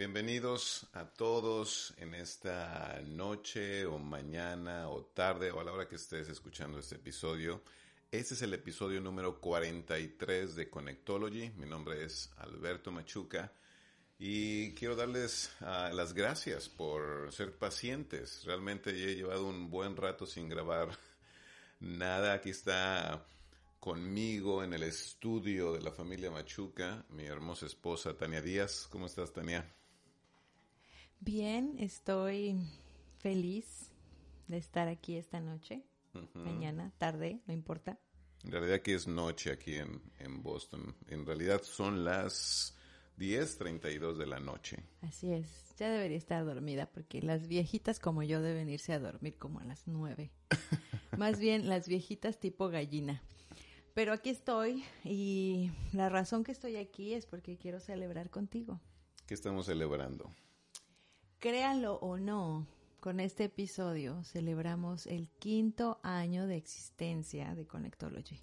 Bienvenidos a todos en esta noche o mañana o tarde o a la hora que estés escuchando este episodio. Este es el episodio número 43 de Connectology. Mi nombre es Alberto Machuca y quiero darles uh, las gracias por ser pacientes. Realmente he llevado un buen rato sin grabar nada. Aquí está conmigo en el estudio de la familia Machuca mi hermosa esposa Tania Díaz. ¿Cómo estás, Tania? Bien, estoy feliz de estar aquí esta noche, mañana, tarde, no importa. En realidad aquí es noche aquí en, en Boston. En realidad son las 10.32 de la noche. Así es, ya debería estar dormida porque las viejitas como yo deben irse a dormir como a las 9. Más bien las viejitas tipo gallina. Pero aquí estoy y la razón que estoy aquí es porque quiero celebrar contigo. ¿Qué estamos celebrando? Créanlo o no, con este episodio celebramos el quinto año de existencia de Connectology.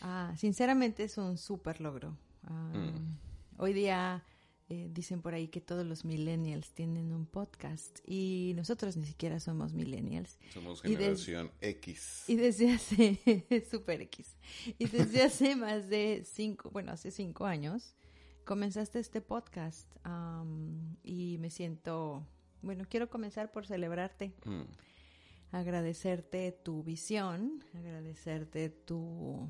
Ah, sinceramente es un súper logro. Ah, mm. Hoy día eh, dicen por ahí que todos los millennials tienen un podcast y nosotros ni siquiera somos millennials. Somos generación X. Y desde hace, super X, y desde hace más de cinco, bueno, hace cinco años, comenzaste este podcast y me siento, bueno, quiero comenzar por celebrarte, mm. agradecerte tu visión, agradecerte tu,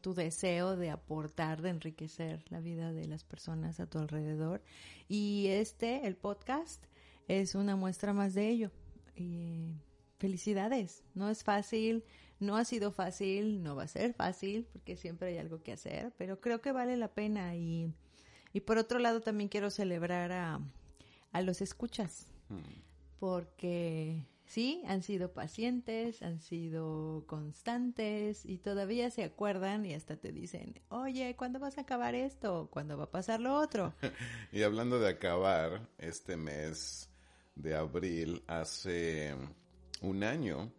tu deseo de aportar, de enriquecer la vida de las personas a tu alrededor. Y este, el podcast, es una muestra más de ello. Y felicidades, no es fácil, no ha sido fácil, no va a ser fácil, porque siempre hay algo que hacer, pero creo que vale la pena y y por otro lado también quiero celebrar a, a los escuchas, hmm. porque sí, han sido pacientes, han sido constantes y todavía se acuerdan y hasta te dicen, oye, ¿cuándo vas a acabar esto? ¿Cuándo va a pasar lo otro? y hablando de acabar, este mes de abril, hace un año,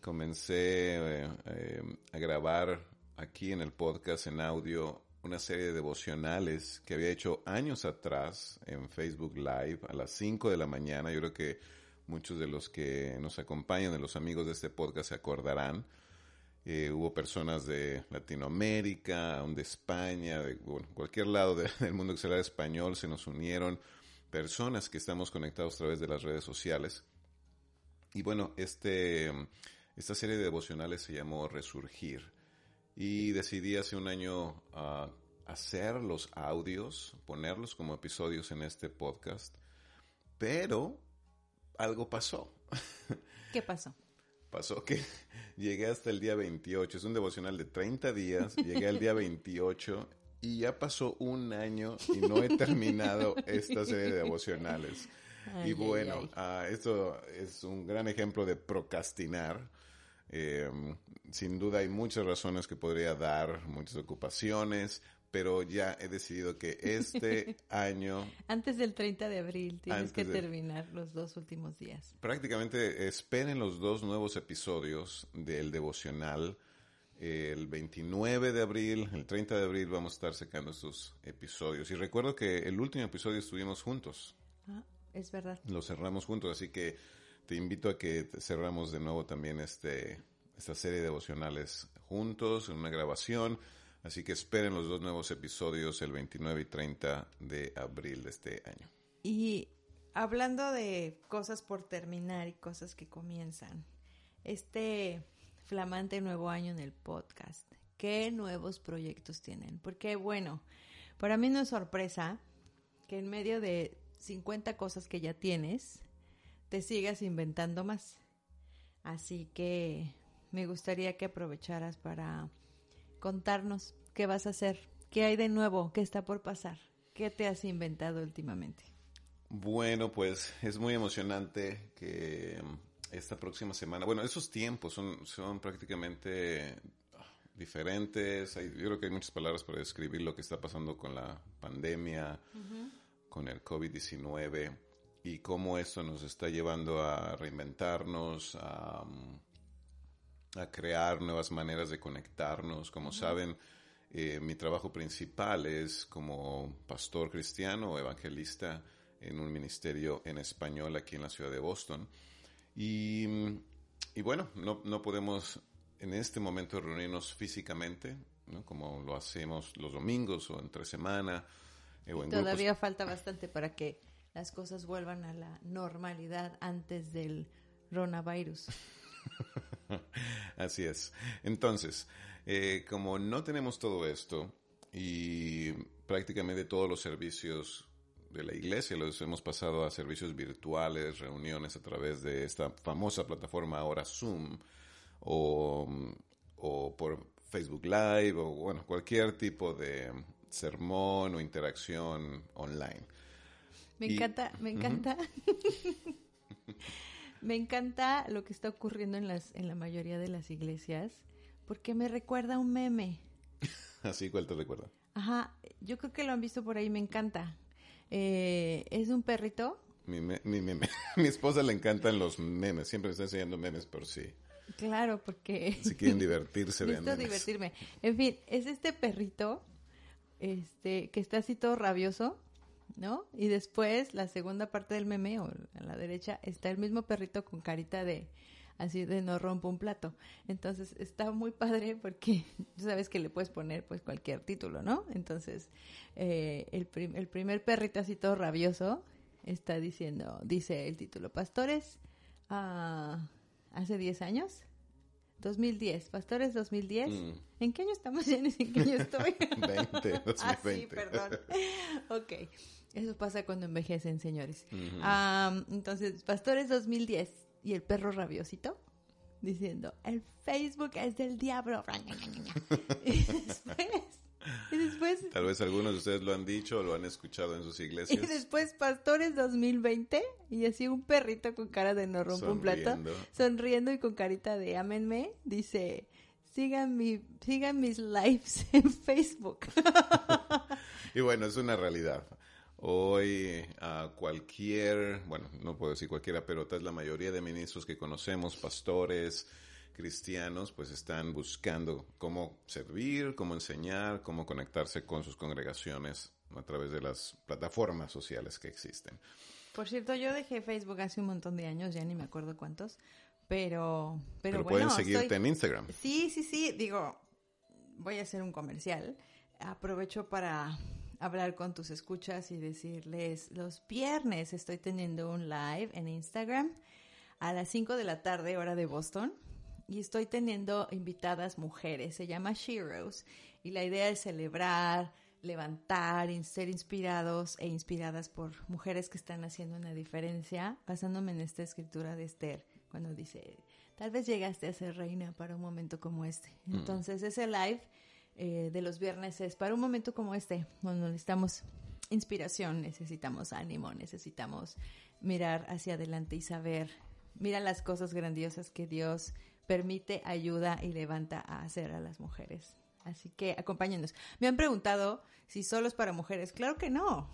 comencé eh, eh, a grabar aquí en el podcast en audio una serie de devocionales que había hecho años atrás en Facebook Live a las 5 de la mañana. Yo creo que muchos de los que nos acompañan, de los amigos de este podcast, se acordarán. Eh, hubo personas de Latinoamérica, aún de España, de cualquier lado del mundo que será español, se nos unieron personas que estamos conectados a través de las redes sociales. Y bueno, este, esta serie de devocionales se llamó Resurgir y decidí hace un año uh, hacer los audios, ponerlos como episodios en este podcast, pero algo pasó. ¿Qué pasó? Pasó que llegué hasta el día 28, es un devocional de 30 días, llegué al día 28 y ya pasó un año y no he terminado esta serie de devocionales. y bueno, uh, esto es un gran ejemplo de procrastinar eh, sin duda hay muchas razones que podría dar, muchas ocupaciones, pero ya he decidido que este año... Antes del 30 de abril tienes que terminar los dos últimos días. Prácticamente esperen los dos nuevos episodios del devocional. El 29 de abril, el 30 de abril vamos a estar sacando estos episodios. Y recuerdo que el último episodio estuvimos juntos. Ah, es verdad. Lo cerramos juntos, así que te invito a que cerramos de nuevo también este, esta serie de devocionales juntos en una grabación. Así que esperen los dos nuevos episodios el 29 y 30 de abril de este año. Y hablando de cosas por terminar y cosas que comienzan, este flamante nuevo año en el podcast, ¿qué nuevos proyectos tienen? Porque bueno, para mí no es sorpresa que en medio de 50 cosas que ya tienes, te sigas inventando más. Así que me gustaría que aprovecharas para contarnos qué vas a hacer, qué hay de nuevo, qué está por pasar, qué te has inventado últimamente. Bueno, pues es muy emocionante que esta próxima semana, bueno, esos tiempos son, son prácticamente diferentes. yo creo que hay muchas palabras para describir lo que está pasando con la pandemia, con el COVID-19 y cómo esto nos está llevando a reinventarnos, a, crear nuevas maneras de conectarnos. Como saben, Eh, mi trabajo principal es como pastor cristiano o evangelista en un ministerio en español aquí en la ciudad de Boston. Y, y bueno, no, no, podemos en este momento reunirnos físicamente, ¿no? como lo hacemos los domingos o entre semana. Eh, o en todavía falta bastante para que las cosas vuelvan a la normalidad antes del coronavirus. Así es. Entonces, eh, como no tenemos todo esto y prácticamente todos los servicios de la iglesia los hemos pasado a servicios virtuales, reuniones a través de esta famosa plataforma ahora Zoom o, o por Facebook Live o bueno, cualquier tipo de sermón o interacción online. Me encanta, me encanta. me encanta lo que está ocurriendo en las en la mayoría de las iglesias porque me recuerda a un meme. Así, ¿cuál te recuerda? Ajá, yo creo que lo han visto por ahí, me encanta. Eh, es un perrito. Mi, mi, mi esposa le encantan los memes, siempre me está enseñando memes por sí. Claro, porque... Si quieren divertirse, vean divertirme. En fin, es este perrito este, que está así todo rabioso, ¿no? Y después, la segunda parte del meme, o a la derecha, está el mismo perrito con carita de así de no rompo un plato. Entonces está muy padre porque tú sabes que le puedes poner pues cualquier título, ¿no? Entonces eh, el, el primer perrito así todo rabioso está diciendo, dice el título, Pastores ah, hace 10 años. 2010, Pastores 2010. Mm. ¿En qué año estamos, ¿En qué año estoy? 20, 2020. ah, sí, perdón. ok. Eso pasa cuando envejecen, señores. Ah, entonces, Pastores 2010 y el perro rabiosito diciendo, el Facebook es del diablo. y después, y después... Tal vez algunos de ustedes lo han dicho o lo han escuchado en sus iglesias. Y después Pastores 2020 y así un perrito con cara de no rompo un plato, sonriendo y con carita de amenme, dice... Sigan, mi, sigan mis lives en Facebook. y bueno, es una realidad. Hoy a cualquier, bueno, no puedo decir cualquiera, pero tal la mayoría de ministros que conocemos, pastores, cristianos, pues están buscando cómo servir, cómo enseñar, cómo conectarse con sus congregaciones a través de las plataformas sociales que existen. Por cierto, yo dejé Facebook hace un montón de años, ya ni me acuerdo cuántos, pero pero, pero pueden seguirte en Instagram. Sí, sí, sí, digo, voy a hacer un comercial. Aprovecho para hablar con tus escuchas y decirles, los viernes estoy teniendo un live en Instagram a las 5 de la tarde, hora de Boston, y estoy teniendo invitadas mujeres, se llama Sheroes, y la idea es celebrar, levantar, ser inspirados e inspiradas por mujeres que están haciendo una diferencia, basándome en esta escritura de Esther, cuando dice, tal vez llegaste a ser reina para un momento como este. Mm. Entonces, ese live eh, de los viernes es para un momento como este, donde necesitamos inspiración, necesitamos ánimo, necesitamos mirar hacia adelante y saber, mira las cosas grandiosas que Dios permite, ayuda y levanta a hacer a las mujeres. Así que acompáñenos. Me han preguntado si solo es para mujeres. Claro que no.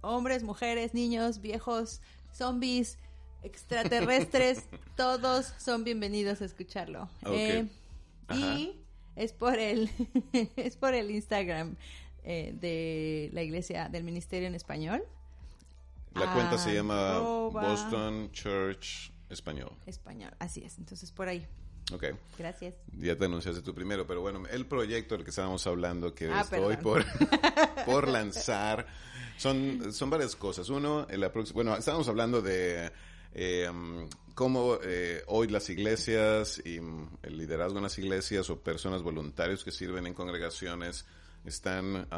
Hombres, mujeres, niños, viejos, zombies, extraterrestres, todos son bienvenidos a escucharlo. Eh, y es por el, es por el Instagram eh, de la iglesia del ministerio en español. La cuenta se llama Boston Church Español. Español, así es. Entonces por ahí. Ok. Gracias. Ya te anunciaste tú primero, pero bueno, el proyecto del que estábamos hablando, que ah, estoy por, por lanzar, son, son varias cosas. Uno, la bueno, estábamos hablando de eh, cómo hoy las iglesias y mm, el liderazgo en las iglesias o personas voluntarios que sirven en congregaciones están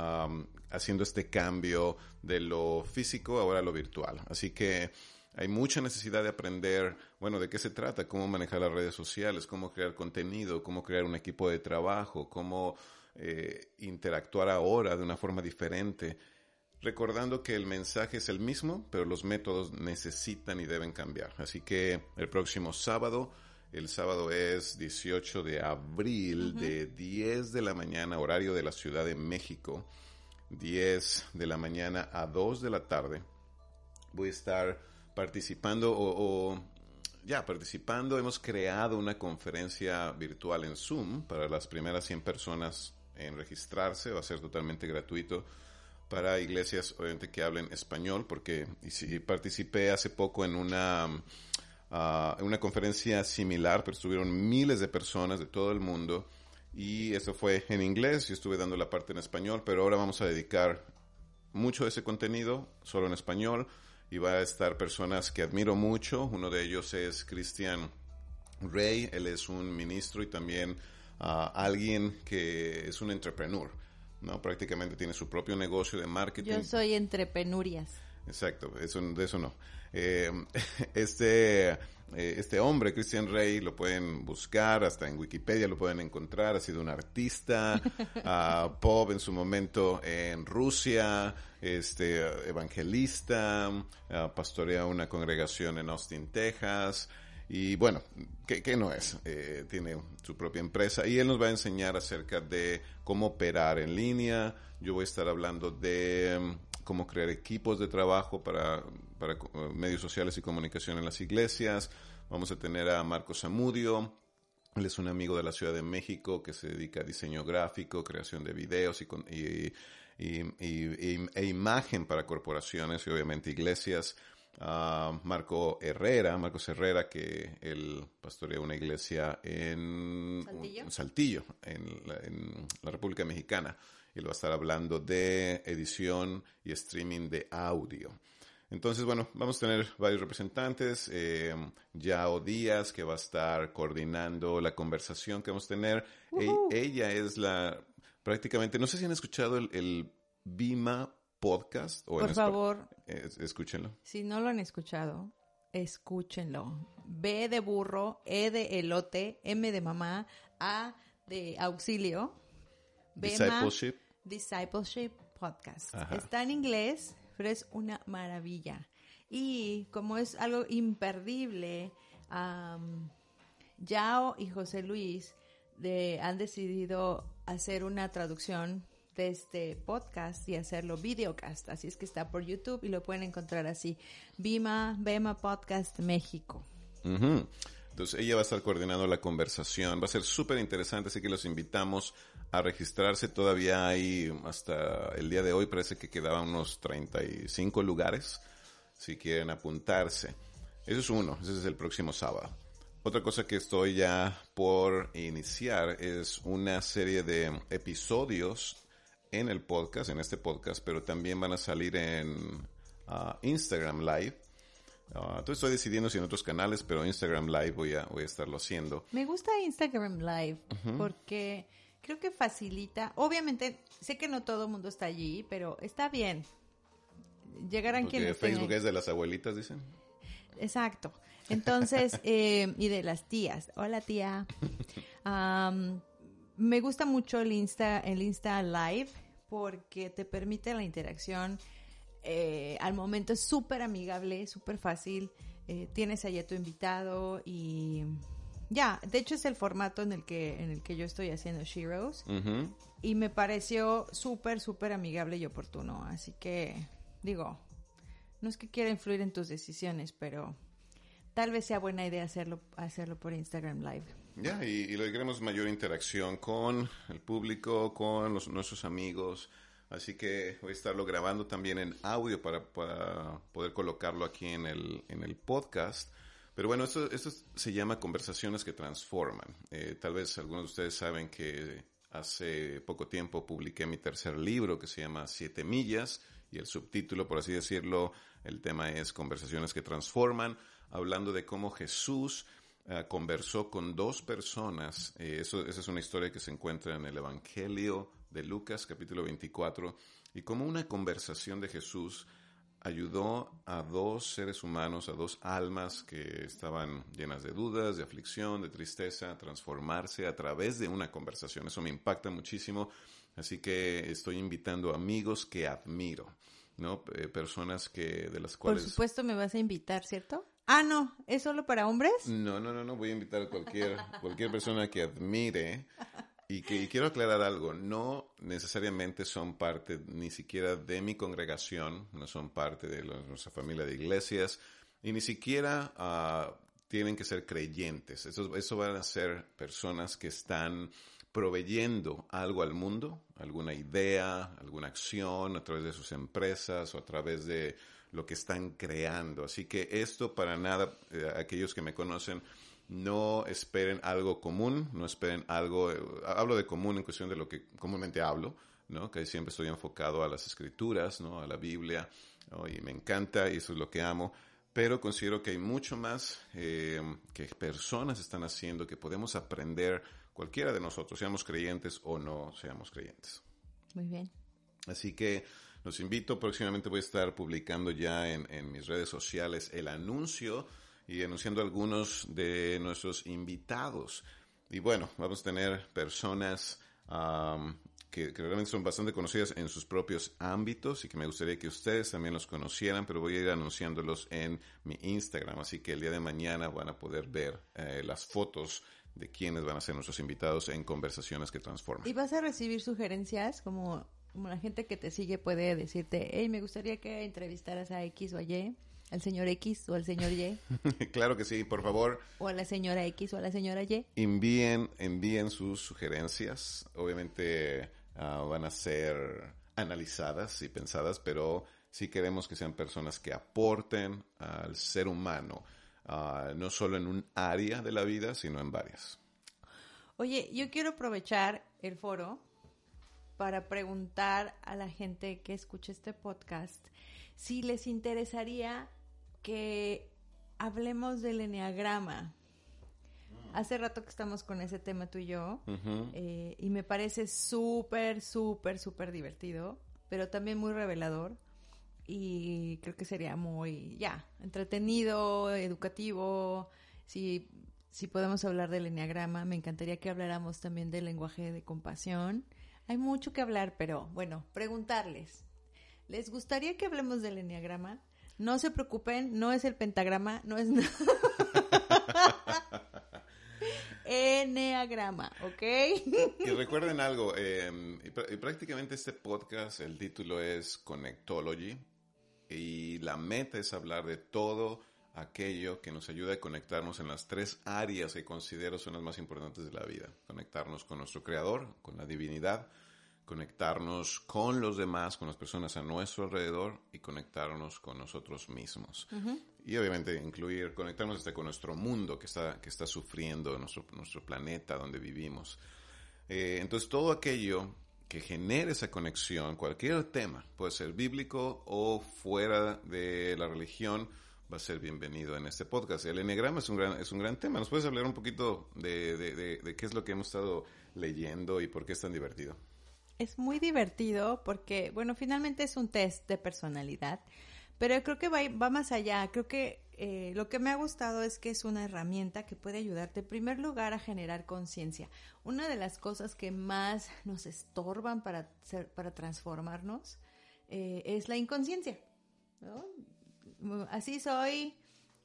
haciendo este cambio de lo físico ahora a lo virtual. Así que hay mucha necesidad de aprender, bueno, de qué se trata, cómo manejar las redes sociales, cómo crear contenido, cómo crear un equipo de trabajo, cómo eh, interactuar ahora de una forma diferente recordando que el mensaje es el mismo, pero los métodos necesitan y deben cambiar. Así que el próximo sábado, el sábado es 18 de abril, de 10 de la mañana, horario de la Ciudad de México, 10 de la mañana a 2 de la tarde, voy a estar participando o, ya participando. Hemos creado una conferencia virtual en Zoom para las primeras 100 personas en registrarse, va a ser totalmente gratuito para iglesias obviamente que hablen español, porque y si participé hace poco en una, en una conferencia similar, pero estuvieron miles de personas de todo el mundo y eso fue en inglés, yo estuve dando la parte en español, pero ahora vamos a dedicar mucho de ese contenido solo en español y va a estar personas que admiro mucho, uno de ellos es Cristian Rey, él es un ministro y también ah, alguien que es un entrepreneur. ¿No? Prácticamente tiene su propio negocio de marketing. Yo soy entre penurias. Exacto, eso, de eso no. Eh, este, eh, este hombre, Christian Rey, lo pueden buscar, hasta en Wikipedia lo pueden encontrar, ha sido un artista, uh, pop en su momento en Rusia, este, evangelista, uh, pastorea una congregación en Austin, Texas, y bueno, ¿qué, no es? Eh, tiene su propia empresa y él nos va a enseñar acerca de cómo operar en línea. Yo voy a estar hablando de mm, cómo crear equipos de trabajo para, para eh, medios sociales y comunicación en las iglesias. Vamos a tener a Marcos Amudio. Él es un amigo de la Ciudad de México que se dedica a diseño gráfico, creación de videos y, y, y, e imagen para corporaciones y obviamente iglesias a Marco Herrera, Marcos Herrera, que él pastorea una iglesia en Saltillo, en, la, República Mexicana. Y va a estar hablando de edición y streaming de audio. Entonces, bueno, vamos a tener varios representantes. Eh, Yao Díaz, que va a estar coordinando la conversación que vamos a tener. E, ella es la, prácticamente, no sé si han escuchado el, el Bima podcast. O Por favor. escúchenlo. Si no lo han escuchado, escúchenlo. B de burro, E de elote, M de mamá, A de auxilio. Discipleship. Discipleship Podcast. Está en inglés, pero es una maravilla. Y como es algo imperdible, Yao y José Luis de, han decidido hacer una traducción de este podcast y hacerlo videocast. Así es que está por YouTube y lo pueden encontrar así. Bima, Bema Podcast México. Entonces ella va a estar coordinando la conversación. Va a ser súper interesante, así que los invitamos a registrarse. Todavía hay, hasta el día de hoy, parece que quedaban unos 35 lugares, si quieren apuntarse. Eso es uno, ese es el próximo sábado. Otra cosa que estoy ya por iniciar es una serie de episodios en el podcast, en este podcast, pero también van a salir en ah, Instagram Live. Uh, estoy decidiendo si en otros canales, pero Instagram Live voy a, voy a estarlo haciendo. Me gusta Instagram Live porque creo que facilita. Obviamente, sé que no todo el mundo está allí, pero está bien. Llegarán porque quienes. Facebook es de las abuelitas, dicen. Exacto. Entonces, eh, y de las tías. Hola, tía. me gusta mucho el Insta, el Insta Live porque te permite la interacción. Eh, al momento es súper amigable, súper fácil. Eh, tienes allí a tu invitado y ya, de hecho es el formato en el que, en el que yo estoy haciendo Sheroes. Y me pareció súper, súper amigable y oportuno. Así que, digo, no es que quiera influir en tus decisiones, pero tal vez sea buena idea hacerlo, hacerlo por Instagram Live. Ya, y, y logremos mayor interacción con el público, con los, nuestros amigos. Así que voy a estarlo grabando también en audio para, poder colocarlo aquí en el, en el podcast. Pero bueno, esto se llama conversaciones que transforman. Eh, tal vez algunos de ustedes saben que hace poco tiempo publiqué mi tercer libro que se llama Siete Millas y el subtítulo, por así decirlo, el tema es Conversaciones que transforman, hablando de cómo Jesús eh, conversó con dos personas. Eh, eso, esa es una historia que se encuentra en el Evangelio de Lucas, capítulo 24, y como una conversación de Jesús ayudó a dos seres humanos, a dos almas que estaban llenas de dudas, de aflicción, de tristeza, a transformarse a través de una conversación. Eso me impacta muchísimo. Así que estoy invitando amigos que admiro, ¿no? Eh, personas que de las cuales... Por supuesto me vas a invitar, ¿cierto? Ah, no, ¿es solo para hombres? No, no, no, no, voy a invitar a cualquier, cualquier persona que admire y que quiero aclarar algo, no necesariamente son parte ni siquiera de mi congregación, no son parte de nuestra familia de iglesias y ni siquiera uh, tienen que ser creyentes. Eso, eso van a ser personas que están proveyendo algo al mundo, alguna idea, alguna acción a través de sus empresas o a través de lo que están creando. Así que esto para nada, eh, aquellos que me conocen, no esperen algo común, no esperen algo, eh, hablo de común en cuestión de lo que comúnmente hablo, ¿no? que siempre estoy enfocado a las escrituras, ¿no? a la Biblia, y me encanta y eso es lo que amo, pero considero que hay mucho más eh, que personas están haciendo que podemos aprender cualquiera de nosotros, seamos creyentes o no seamos creyentes. Muy bien. Así que los invito, próximamente voy a estar publicando ya en, mis redes sociales el anuncio y anunciando algunos de nuestros invitados. Y bueno, vamos a tener personas que, que, realmente son bastante conocidas en sus propios ámbitos y que me gustaría que ustedes también los conocieran, pero voy a ir anunciándolos en mi Instagram, así que el día de mañana van a poder ver eh, las fotos de quiénes van a ser nuestros invitados en conversaciones que transforman. ¿Y vas a recibir sugerencias como, como la gente que te sigue puede decirte, hey, me gustaría que entrevistaras a X o a Y? al señor X o al señor Y. claro que sí, por favor. O a la señora X o a la señora Y. Envíen, envíen sus sugerencias. Obviamente ah, van a ser analizadas y pensadas, pero sí queremos que sean personas que aporten al ser humano Ah, no solo en un área de la vida, sino en varias. Oye, yo quiero aprovechar el foro para preguntar a la gente que escucha este podcast si les interesaría que hablemos del enneagrama. Hace rato que estamos con ese tema tú y yo eh, y me parece súper, súper, súper divertido, pero también muy revelador y creo que sería muy, ya, entretenido, educativo. Si, si podemos hablar del enneagrama, me encantaría que habláramos también del lenguaje de compasión. Hay mucho que hablar, pero bueno, preguntarles. ¿Les gustaría que hablemos del enneagrama? No se preocupen, no es el pentagrama, no es nada. Enneagrama, ¿ok? y recuerden algo, eh, prácticamente este podcast, el título es Connectology, y la meta es hablar de todo aquello que nos ayuda a conectarnos en las tres áreas que considero son las más importantes de la vida. Conectarnos con nuestro Creador, con la divinidad, conectarnos con los demás, con las personas a nuestro alrededor y conectarnos con nosotros mismos. Y obviamente incluir, conectarnos hasta con nuestro mundo que está, que está sufriendo, nuestro, nuestro planeta donde vivimos. Eh, entonces todo aquello que genere esa conexión, cualquier tema, puede ser bíblico o fuera de la religión, va a ser bienvenido en este podcast. El Enneagrama es un gran, es un gran tema. ¿Nos puedes hablar un poquito de, de, qué es lo que hemos estado leyendo y por qué es tan divertido? Es muy divertido porque, bueno, finalmente es un test de personalidad, pero creo que va, va más allá. Creo que eh, lo que me ha gustado es que es una herramienta que puede ayudarte en primer lugar a generar conciencia. Una de las cosas que más nos estorban para, para transformarnos eh, es la inconsciencia. Así soy,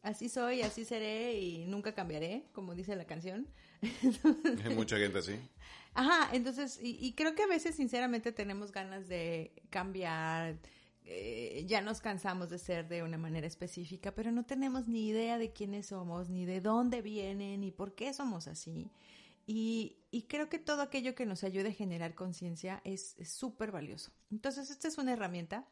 así soy, así seré y nunca cambiaré, como dice la canción. Hay mucha gente así. Ajá, entonces, y, y creo que a veces sinceramente tenemos ganas de cambiar, eh, ya nos cansamos de ser de una manera específica, pero no tenemos ni idea de quiénes somos, ni de dónde vienen, ni por qué somos así. Y, creo que todo aquello que nos ayude a generar conciencia es súper valioso. Entonces, esta es una herramienta.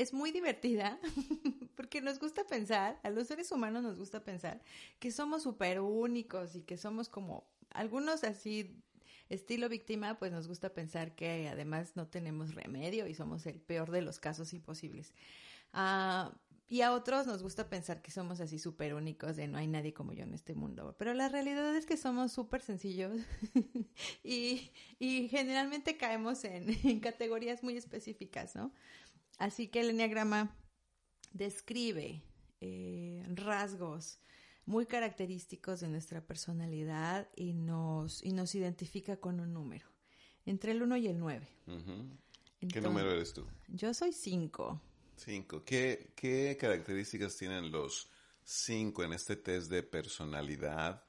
Es muy divertida porque nos gusta pensar, a los seres humanos nos gusta pensar que somos súper únicos y que somos como algunos así estilo víctima, pues nos gusta pensar que además no tenemos remedio y somos el peor de los casos imposibles. Ah, y a otros nos gusta pensar que somos así súper únicos, de no hay nadie como yo en este mundo. Pero la realidad es que somos súper sencillos y, generalmente caemos en, categorías muy específicas, ¿no? Así que el enneagrama describe eh, rasgos, muy característicos de nuestra personalidad y nos, y nos identifica con un número, entre el 1 y el 9. ¿Qué número eres tú? Yo soy 5. 5. ¿Qué, ¿Qué características tienen los 5 en este test de personalidad?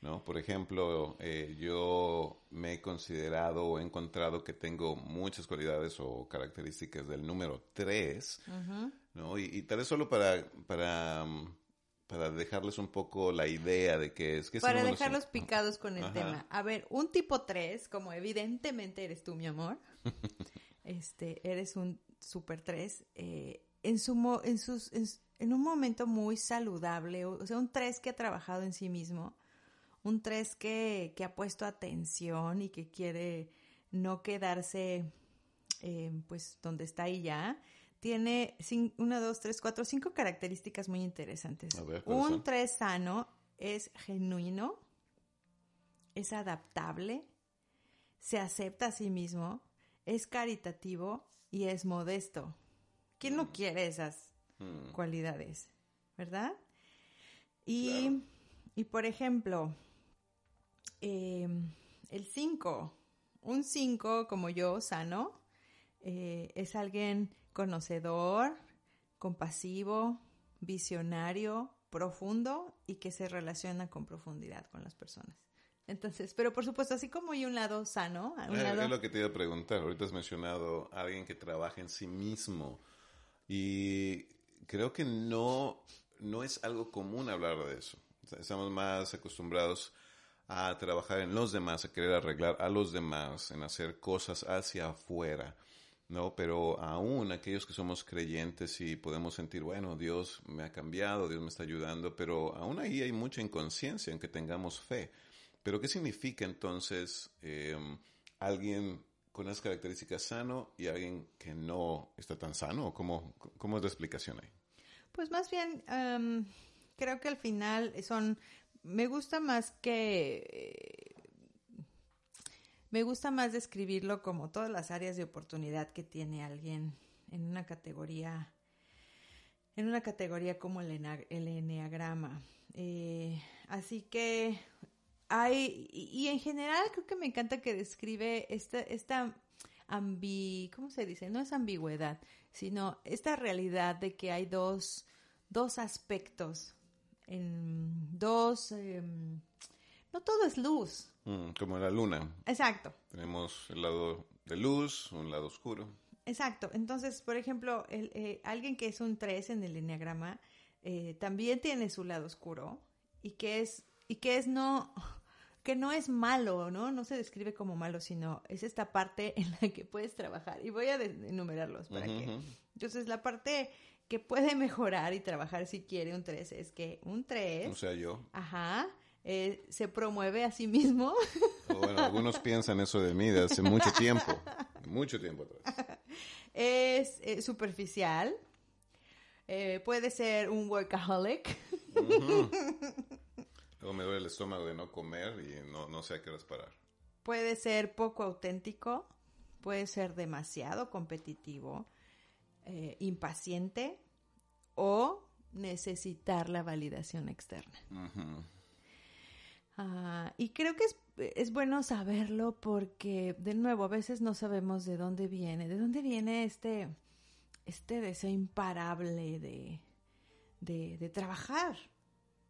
¿No? Por ejemplo, eh, yo me he considerado o he encontrado que tengo muchas cualidades o características del número 3, ¿no? Y, y, tal vez solo para, para para dejarles un poco la idea de qué es. ¿Qué para dejarlos picados con el tema. A ver, un tipo 3, como evidentemente eres tú, mi amor, este, eres un super 3, eh, en, su, en, sus, en, un momento muy saludable, o, sea, un 3 que ha trabajado en sí mismo, un 3 que, que ha puesto atención y que quiere no quedarse eh, pues donde está ahí ya, tiene una, dos, tres, cuatro, cinco características muy interesantes. un tres sano es genuino, es adaptable, se acepta a sí mismo, es caritativo y es modesto. ¿Quién no mm. quiere esas mm. cualidades? ¿Verdad? Y, y por ejemplo, em, el 5, un 5 como yo, sano, eh, es alguien conocedor, compasivo, visionario, profundo y que se relaciona con profundidad con las personas. Entonces, pero por supuesto, así como hay un lado sano, un eh, lado... Es lo que te iba a preguntar. Ahorita has mencionado a alguien que trabaja en sí mismo y creo que no, no es algo común hablar de eso. Estamos más acostumbrados a trabajar en los demás, a querer arreglar a los demás, en hacer cosas hacia afuera. ¿no? Pero aún aquellos que somos creyentes y podemos sentir, bueno, Dios me ha cambiado, Dios me está ayudando, pero aún ahí hay mucha inconsciencia en que tengamos fe. Pero ¿qué significa entonces em, alguien con esas características sano y alguien que no está tan sano? ¿Cómo, cómo es la explicación ahí? Pues más bien, em, creo que al final son, me gusta más que me gusta más describirlo como todas las áreas de oportunidad que tiene alguien en una categoría, en una categoría como el, el enneagrama. Eh, así que hay, y, en general creo que me encanta que describe esta, esta ambi, ¿cómo se dice? No es ambigüedad, sino esta realidad de que hay dos, dos aspectos, en dos, em, no todo es luz, Mm, como la luna. Exacto. Tenemos el lado de luz, un lado oscuro. Exacto. Entonces, por ejemplo, el, eh, alguien que es un 3 en el enneagrama eh, también tiene su lado oscuro y que es y que es no que no es malo, ¿no? No se describe como malo, sino es esta parte en la que puedes trabajar. Y voy a enumerarlos para que. Entonces, la parte que puede mejorar y trabajar si quiere un 3 es que un 3. O sea, yo. Ajá eh, se promueve a sí mismo. bueno, algunos piensan eso de mí de hace mucho tiempo, mucho tiempo atrás. Es eh, superficial, eh, puede ser un workaholic. Luego me duele el estómago de no comer y no, no sé a qué horas parar. Puede ser poco auténtico, puede ser demasiado competitivo, impaciente o necesitar la validación externa. Ah, y creo que es, es, bueno saberlo porque, de nuevo, a veces no sabemos de dónde viene, de dónde viene este, este deseo imparable de, de, trabajar.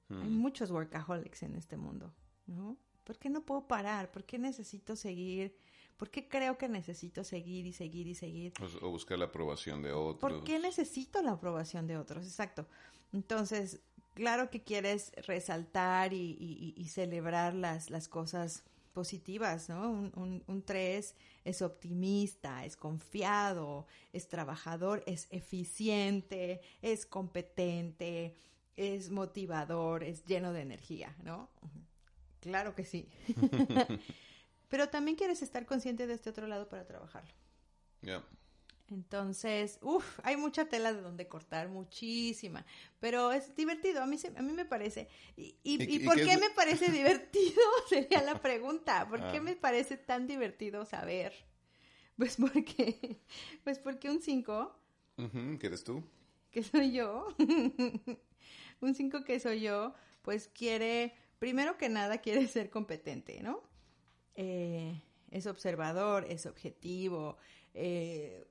Hay mm. muchos workaholics en este mundo, ¿no? ¿Por qué no puedo parar? ¿Por qué necesito seguir? ¿Por qué creo que necesito seguir y seguir y seguir? O buscar la aprobación de otros. ¿Por qué necesito la aprobación de otros? Exacto. Entonces, claro que quieres resaltar y, celebrar las, las cosas positivas, ¿no? Un, un, tres es optimista, es confiado, es trabajador, es eficiente, es competente, es motivador, es lleno de energía, ¿no? Claro que sí. Pero también quieres estar consciente de este otro lado para trabajarlo. Ya. Entonces, uff, hay mucha tela de donde cortar, muchísima, pero es divertido, a mí, a mí me parece. ¿Y, y, por qué, me parece divertido? Sería la pregunta, ¿por qué ah. me parece tan divertido saber? Pues porque, pues porque un 5... ¿Qué eres tú? Que soy yo. un 5 que soy yo, pues quiere, primero que nada, quiere ser competente, ¿no? Eh, es observador, es objetivo, eh,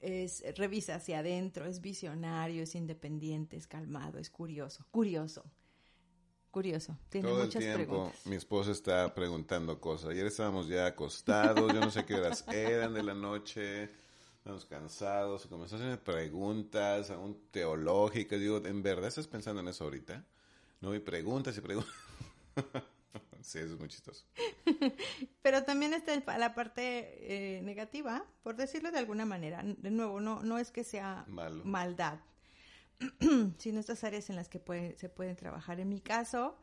es revisa hacia adentro, es visionario, es independiente, es calmado, es curioso, curioso. Curioso, tiene Todo muchas el tiempo preguntas. mi esposa está preguntando cosas. Ayer estábamos ya acostados, yo no sé qué horas eran de la noche, estábamos cansados, y comenzó a hacerme preguntas, aún teológicas. Digo, ¿en verdad estás pensando en eso ahorita? No, y preguntas y preguntas. sí, eso es muy chistoso. Pero también está la parte eh, negativa, por decirlo de alguna manera. De nuevo, no, no es que sea Malo. maldad, sino estas áreas en las que puede- se pueden trabajar. En mi caso,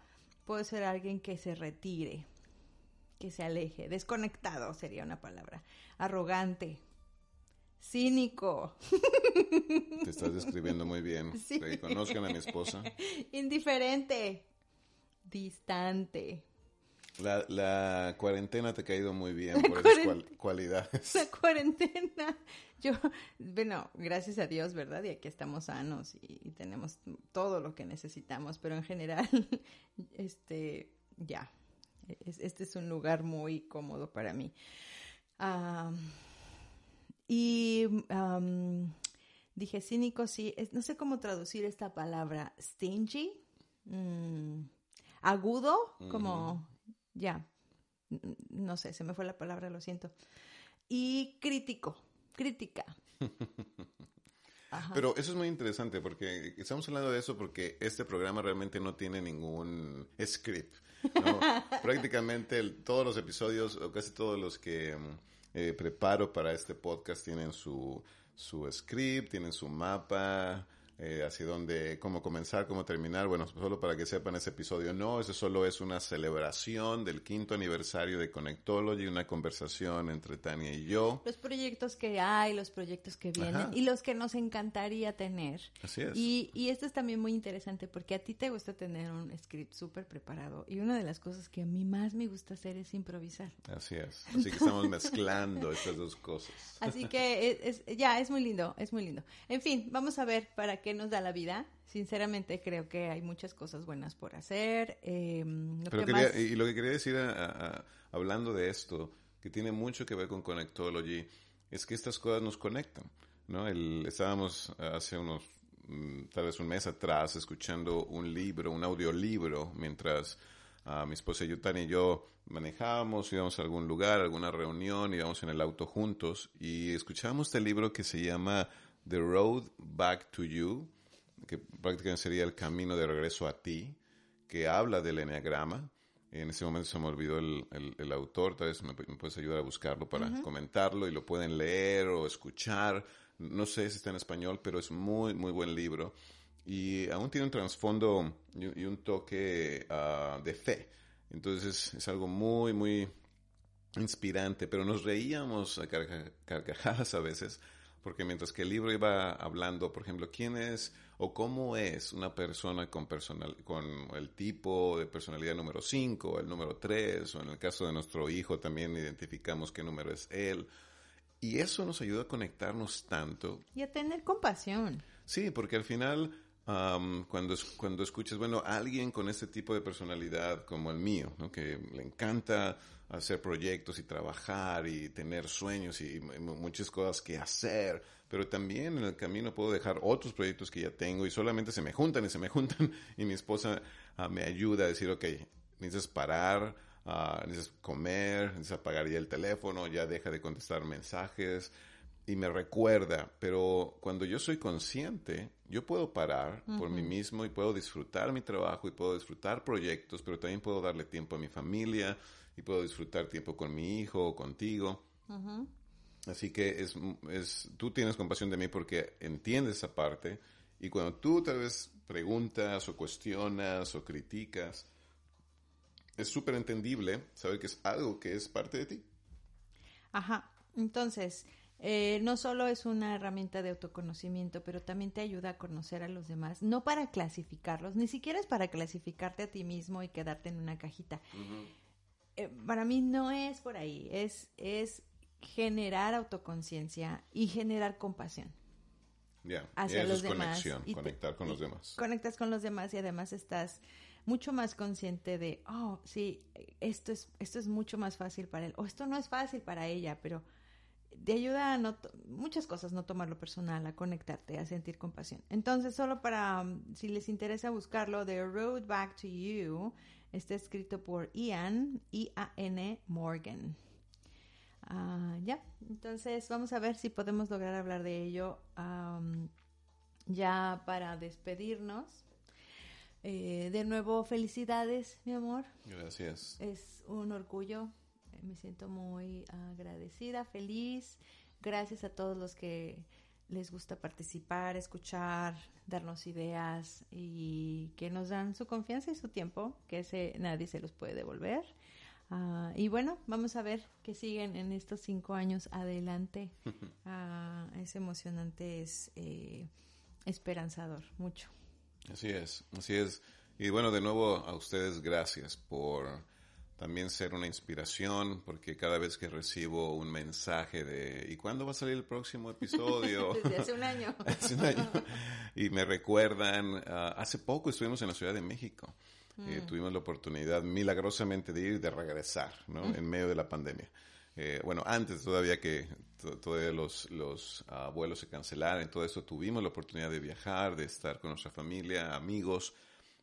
puedo ser alguien que se retire, que se aleje, desconectado sería una palabra, arrogante, cínico, Te estás describiendo muy bien. Sí. Que conozcan a mi esposa. indiferente, distante. La, la cuarentena te ha caído muy bien La por esas cual- cualidades. la cuarentena. Yo, bueno, gracias a Dios, ¿verdad? Y aquí estamos sanos y, y tenemos todo lo que necesitamos, pero en general, este, ya, es- este es un lugar muy cómodo para mí. Y dije cínico, sí, es- no sé cómo traducir esta palabra, stingy, mm, agudo, como, ya, no sé, se me fue la palabra, lo siento. Y crítico, crítica. Ajá. Pero eso es muy interesante porque estamos hablando de eso porque este programa realmente no tiene ningún script. ¿no? Prácticamente el- todos los episodios o casi todos los que eh, preparo para este podcast tienen su, su script, tienen su mapa, eh, hacia dónde, cómo comenzar, cómo terminar. Bueno, solo para que sepan ese episodio no, eso solo es una celebración del quinto aniversario de Connectology, una conversación entre Tania y yo. los proyectos que hay, los proyectos que vienen Ajá. y los que nos encantaría tener. Así es. Y, y esto es también muy interesante porque a ti te gusta tener un script súper preparado y una de las cosas que a mí más me gusta hacer es improvisar. Así es. Así que estamos mezclando estas dos cosas. Así que es, es- ya es muy lindo, es muy lindo. En fin, vamos a ver para qué nos da la vida. Sinceramente creo que hay muchas cosas buenas por hacer. eh, lo Pero que quería, más- y lo que quería decir a- a- hablando de esto, que tiene mucho que ver con Connectology, es que estas cosas nos conectan, ¿no? El, estábamos hace unos, mm, tal vez un mes atrás, escuchando un libro, un audiolibro, mientras ah, mi esposa Yutani y yo manejábamos, íbamos a algún lugar, a alguna reunión, íbamos en el auto juntos, y escuchábamos este libro que se llama The Road Back to You, que prácticamente sería el camino de regreso a ti, que habla del enneagrama. En ese momento se me olvidó el, el- el autor, tal vez me, me puedes ayudar a buscarlo para comentarlo y lo pueden leer o escuchar. No sé si está en español, pero es muy, muy buen libro. Y aún tiene un trasfondo y, un- y un toque ah, de fe. Entonces es algo muy, muy inspirante, pero nos reíamos a carca- carcajadas a veces, porque mientras que el libro iba hablando, por ejemplo, quién es o cómo es una persona con, personal, con el tipo de personalidad número 5, el número 3, o en el caso de nuestro hijo también identificamos qué número es él. Y eso nos ayuda a conectarnos tanto Y a tener compasión. Sí, porque al final, am, cuando, cuando escuchas, bueno, alguien con este tipo de personalidad como el mío, que le encanta hacer proyectos y trabajar y tener sueños y, mu- muchas cosas que hacer, pero también en el camino puedo dejar otros proyectos que ya tengo y solamente se me juntan y se me juntan y mi esposa ah, me ayuda a decir, ok, necesitas parar, ah, necesitas comer, necesitas apagar ya el teléfono, ya deja de contestar mensajes y me recuerda, pero cuando yo soy consciente, yo puedo parar por mí mismo y puedo disfrutar mi trabajo y puedo disfrutar proyectos, pero también puedo darle tiempo a mi familia y puedo disfrutar tiempo con mi hijo o contigo. Así que es, es, tú tienes compasión de mí porque entiendes esa parte y cuando tú tal vez preguntas o cuestionas o criticas, es súper entendible saber que es algo que es parte de ti. Ajá. Entonces, eh, no solo es una herramienta de autoconocimiento, pero también te ayuda a conocer a los demás, no para clasificarlos, ni siquiera es para clasificarte a ti mismo y quedarte en una cajita. Eh, para mí no es por ahí, es, es generar autoconciencia y generar compasión Ya, hacia los es demás. conexión, y te- conectar con los demás. Conectas con los demás y además estás mucho más consciente de, oh, sí, esto es, esto es mucho más fácil para él, o esto no es fácil para ella, pero te ayuda a no muchas cosas, no tomarlo personal, a conectarte, a sentir compasión. Entonces, solo para, um, si les interesa buscarlo, The Road Back to You, está escrito por Ian, I-A-N Morgan. Ah, ya, entonces vamos a ver si podemos lograr hablar de ello am, ya para despedirnos. Eh, de nuevo, felicidades, mi amor. Gracias. Es un orgullo. Me siento muy agradecida, feliz. Gracias a todos los que les gusta participar, escuchar, darnos ideas y que nos dan su confianza y su tiempo, que ese nadie se los puede devolver. Ah, y bueno, vamos a ver qué siguen en estos cinco años adelante. Ah, es emocionante, es eh, esperanzador, mucho. Así es, así es. Y bueno, de nuevo a ustedes gracias por también ser una inspiración, porque cada vez que recibo un mensaje de ¿y cuándo va a salir el próximo episodio? Desde hace un año. hace un año. Y me recuerdan, ah, hace poco estuvimos en la Ciudad de México. Eh, tuvimos la oportunidad milagrosamente de ir y de regresar, ¿no? En medio de la pandemia. Eh, bueno, antes todavía que to- todavía los, los ah, vuelos se cancelaran todo eso, tuvimos la oportunidad de viajar, de estar con nuestra familia, amigos,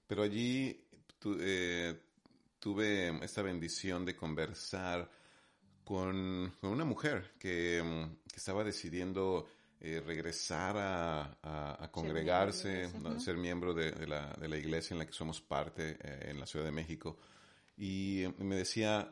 pero allí tu- eh, tuve esta bendición de conversar con, con una mujer que, mm, que estaba decidiendo eh, regresar a, a- a congregarse, miembro la iglesia, ¿no? ser miembro de, de la, de la iglesia en la que somos parte eh, en la Ciudad de México. Y eh, me decía,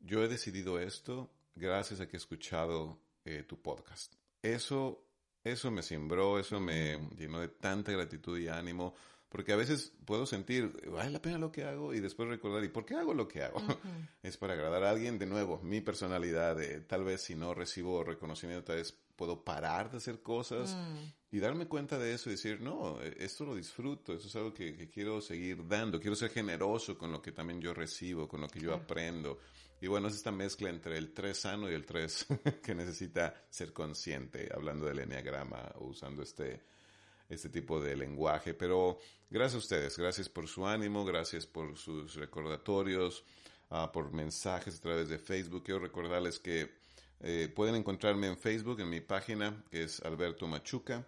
yo he decidido esto gracias a que he escuchado eh, tu podcast. Eso, eso me sembró, eso me llenó de tanta gratitud y ánimo, porque a veces puedo sentir, vale la pena lo que hago y después recordar, ¿y por qué hago lo que hago? Es para agradar a alguien, de nuevo, mi personalidad, de, tal vez si no recibo reconocimiento, tal vez puedo parar de hacer cosas y darme cuenta de eso y decir, no, eh, esto lo disfruto, eso es algo que, que quiero seguir dando, quiero ser generoso con lo que también yo recibo, con lo que yo Claro. aprendo. Y bueno, es esta mezcla entre el 3 sano y el 3 que necesita ser consciente, hablando del enneagrama o usando este, este tipo de lenguaje. Pero gracias a ustedes, gracias por su ánimo, gracias por sus recordatorios, ah, por mensajes a través de Facebook. Quiero recordarles que eh, pueden encontrarme en Facebook, en mi página, que es Alberto Machuca.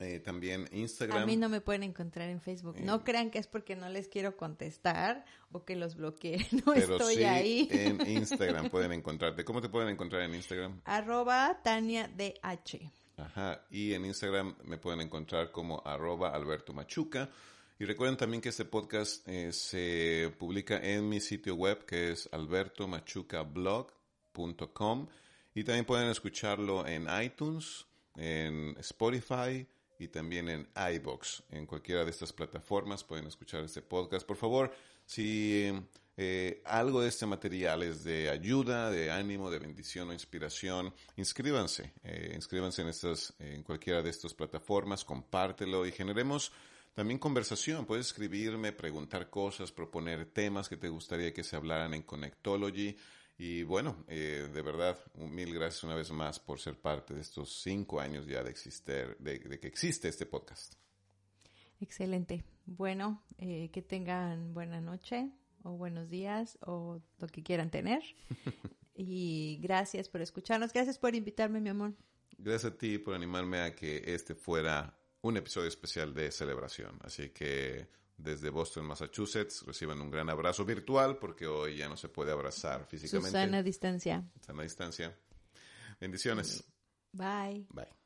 Eh, también Instagram. A mí no me pueden encontrar en Facebook. No crean que es porque no les quiero contestar o que los bloqueé. No pero estoy sí ahí. en Instagram pueden encontrarte. ¿Cómo te pueden encontrar en Instagram? Arroba Tania DH. Ajá, y en Instagram me pueden encontrar como arroba Alberto Machuca. Y recuerden también que este podcast eh, se publica en mi sitio web que es albertomachucablog.com y también pueden escucharlo en iTunes, en Spotify y también en iBox. En cualquiera de estas plataformas pueden escuchar este podcast. Por favor, si eh, algo de este material es de ayuda, de ánimo, de bendición o inspiración, inscríbanse. eh, inscríbanse en, estas, en cualquiera de estas plataformas, compártelo y generemos también conversación. Puedes escribirme, preguntar cosas, proponer temas que te gustaría que se hablaran en Connectology. Y bueno, eh, de verdad, mil gracias una vez más por ser parte de estos cinco años ya de, existir, de, de que existe este podcast. Excelente. Bueno, eh, que tengan buena noche o buenos días o lo que quieran tener. y gracias por escucharnos. Gracias por invitarme, mi amor. Gracias a ti por animarme a que este fuera un episodio especial de celebración. Así que desde Boston, Massachusetts, reciban un gran abrazo virtual porque hoy ya no se puede abrazar físicamente. Susana Distancia. Sana distancia. Bendiciones. Bye. Bye.